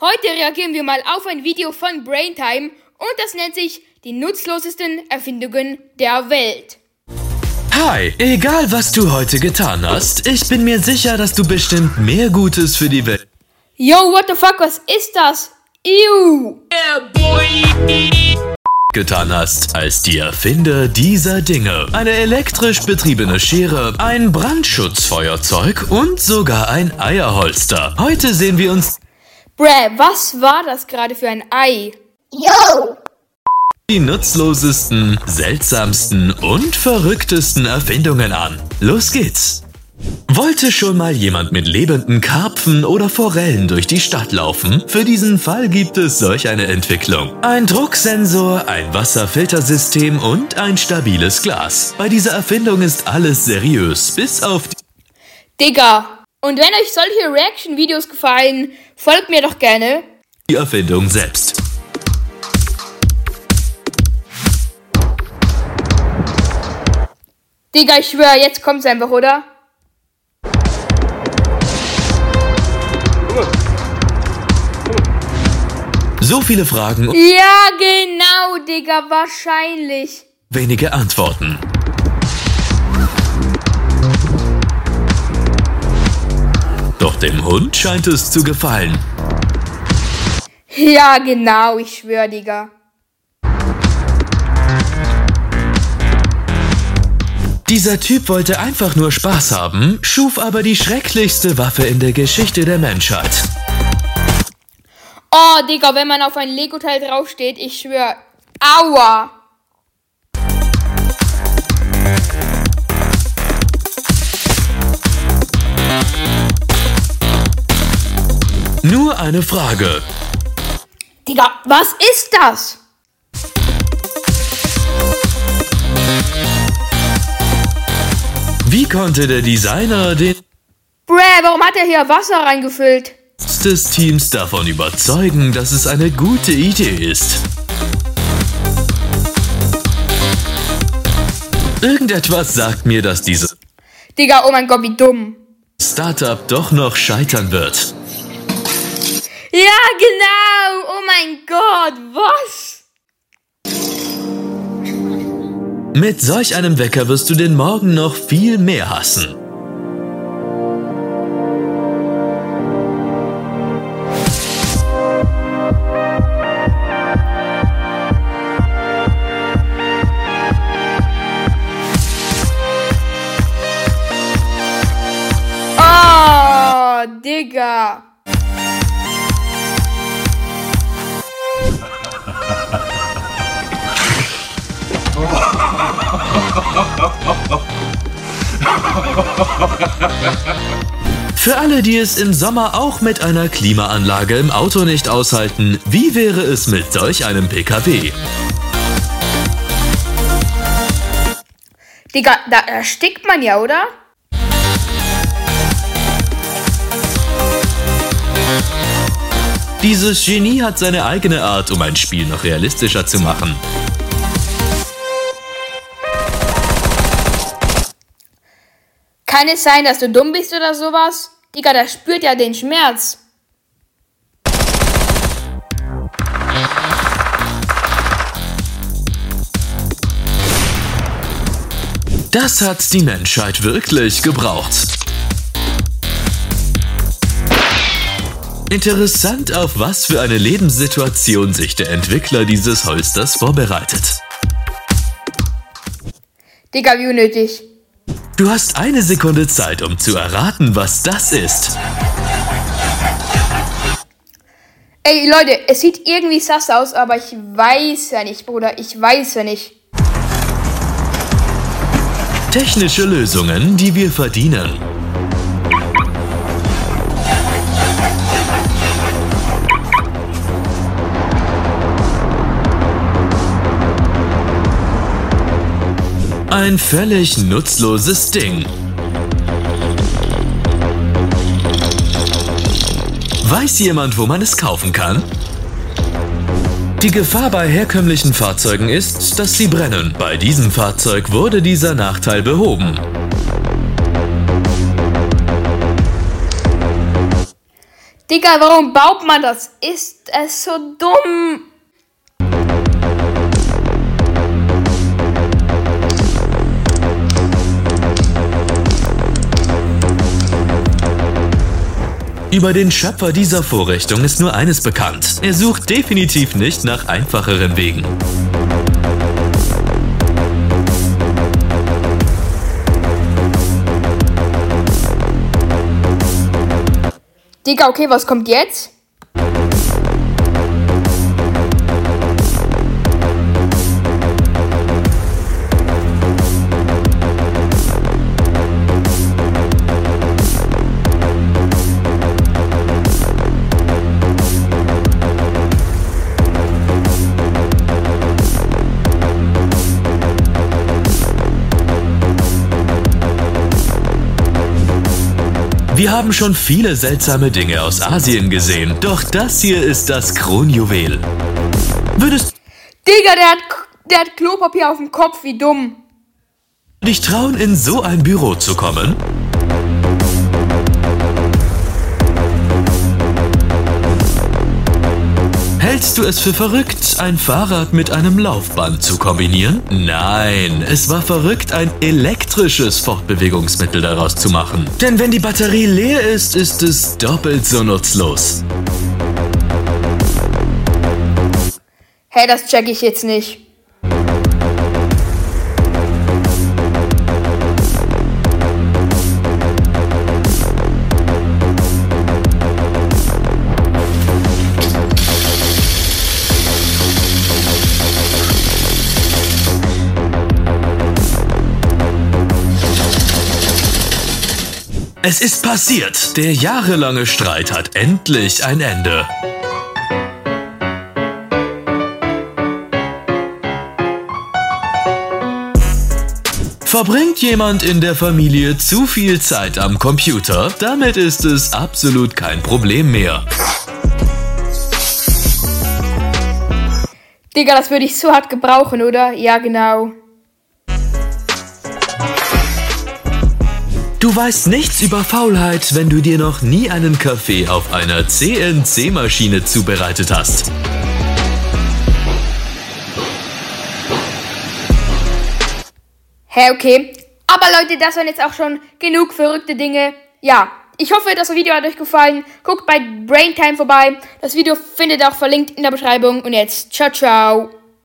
Heute reagieren wir mal auf ein Video von Braintime und das nennt sich die nutzlosesten Erfindungen der Welt. Hi, egal was du heute getan hast, ich bin mir sicher, dass du bestimmt mehr Gutes für die Welt Yo, what the fuck, was ist das? Ew! getan hast, als die Erfinder dieser Dinge. Eine elektrisch betriebene Schere, ein Brandschutzfeuerzeug und sogar ein Eierholster. Heute sehen wir uns Bräh, was war das gerade für ein Ei? Yo! die nutzlosesten, seltsamsten und verrücktesten Erfindungen an. Los geht's! Wollte schon mal jemand mit lebenden Karpfen oder Forellen durch die Stadt laufen? Für diesen Fall gibt es solch eine Entwicklung. Ein Drucksensor, ein Wasserfiltersystem und ein stabiles Glas. Bei dieser Erfindung ist alles seriös, bis auf die Digga! Und wenn euch solche Reaction-Videos gefallen, folgt mir doch gerne. Erfindung selbst. Digga, ich schwör, jetzt kommt's einfach, oder? So viele Fragen und Ja, genau, Digga, wahrscheinlich. wenige Antworten. Doch dem Hund scheint es zu gefallen. Ja, genau, ich schwör, Digga. Dieser Typ wollte einfach nur Spaß haben, schuf aber die schrecklichste Waffe in der Geschichte der Menschheit. Oh, Digga, wenn man auf ein Lego-Teil draufsteht, ich schwör. Aua! Nur eine Frage. Digga, was ist das? Wie konnte der Designer den Bräh, warum hat er hier Wasser reingefüllt? Des Teams davon überzeugen, dass es eine gute Idee ist? Irgendetwas sagt mir, dass dieses Digga, oh mein Gott, wie dumm. Startup doch noch scheitern wird. Ja, genau! Oh mein Gott, was? Mit solch einem Wecker wirst du den Morgen noch viel mehr hassen. Oh, Digga. Für alle, die es im Sommer auch mit einer Klimaanlage im Auto nicht aushalten, wie wäre es mit solch einem PKW? Digga, da erstickt man ja, oder? Dieses Genie hat seine eigene Art, um ein Spiel noch realistischer zu machen. Kann es sein, dass du dumm bist oder sowas? Digga, der spürt ja den Schmerz. Das hat die Menschheit wirklich gebraucht. Interessant, auf was für eine Lebenssituation sich der Entwickler dieses Holsters vorbereitet. Digga, wie unnötig. Du hast eine Sekunde Zeit, um zu erraten, was das ist. Ey, Leute, es sieht irgendwie sass aus, aber ich weiß ja nicht, Bruder. Ich weiß ja nicht. Technische Lösungen, die wir verdienen. Ein völlig nutzloses Ding. Weiß jemand, wo man es kaufen kann? Die Gefahr bei herkömmlichen Fahrzeugen ist, dass sie brennen. Bei diesem Fahrzeug wurde dieser Nachteil behoben. Digga, warum baut man das? Ist es so dumm? Über den Schöpfer dieser Vorrichtung ist nur eines bekannt. Er sucht definitiv nicht nach einfacheren Wegen. Digga, okay, was kommt jetzt? Wir haben schon viele seltsame Dinge aus Asien gesehen, doch das hier ist das Kronjuwel. Würdest Digga, der hat, der hat Klopapier auf dem Kopf, wie dumm. du dich trauen, in so ein Büro zu kommen? Hältst du es für verrückt, ein Fahrrad mit einem Laufband zu kombinieren? Nein, es war verrückt, ein elektrisches Fortbewegungsmittel daraus zu machen. Denn wenn die Batterie leer ist, ist es doppelt so nutzlos. Hey, das check ich jetzt nicht. Es ist passiert. Der jahrelange Streit hat endlich ein Ende. Verbringt jemand in der Familie zu viel Zeit am Computer, damit ist es absolut kein Problem mehr. Digga, das würde ich so hart gebrauchen, oder? Ja, genau. Du weißt nichts über Faulheit, wenn du dir noch nie einen Kaffee auf einer CNC-Maschine zubereitet hast. Hä, okay. Aber Leute, das waren jetzt auch schon genug verrückte Dinge. Ja, ich hoffe, das Video hat euch gefallen. Guckt bei Braintime vorbei. Das Video findet ihr auch verlinkt in der Beschreibung. Und jetzt, ciao, ciao.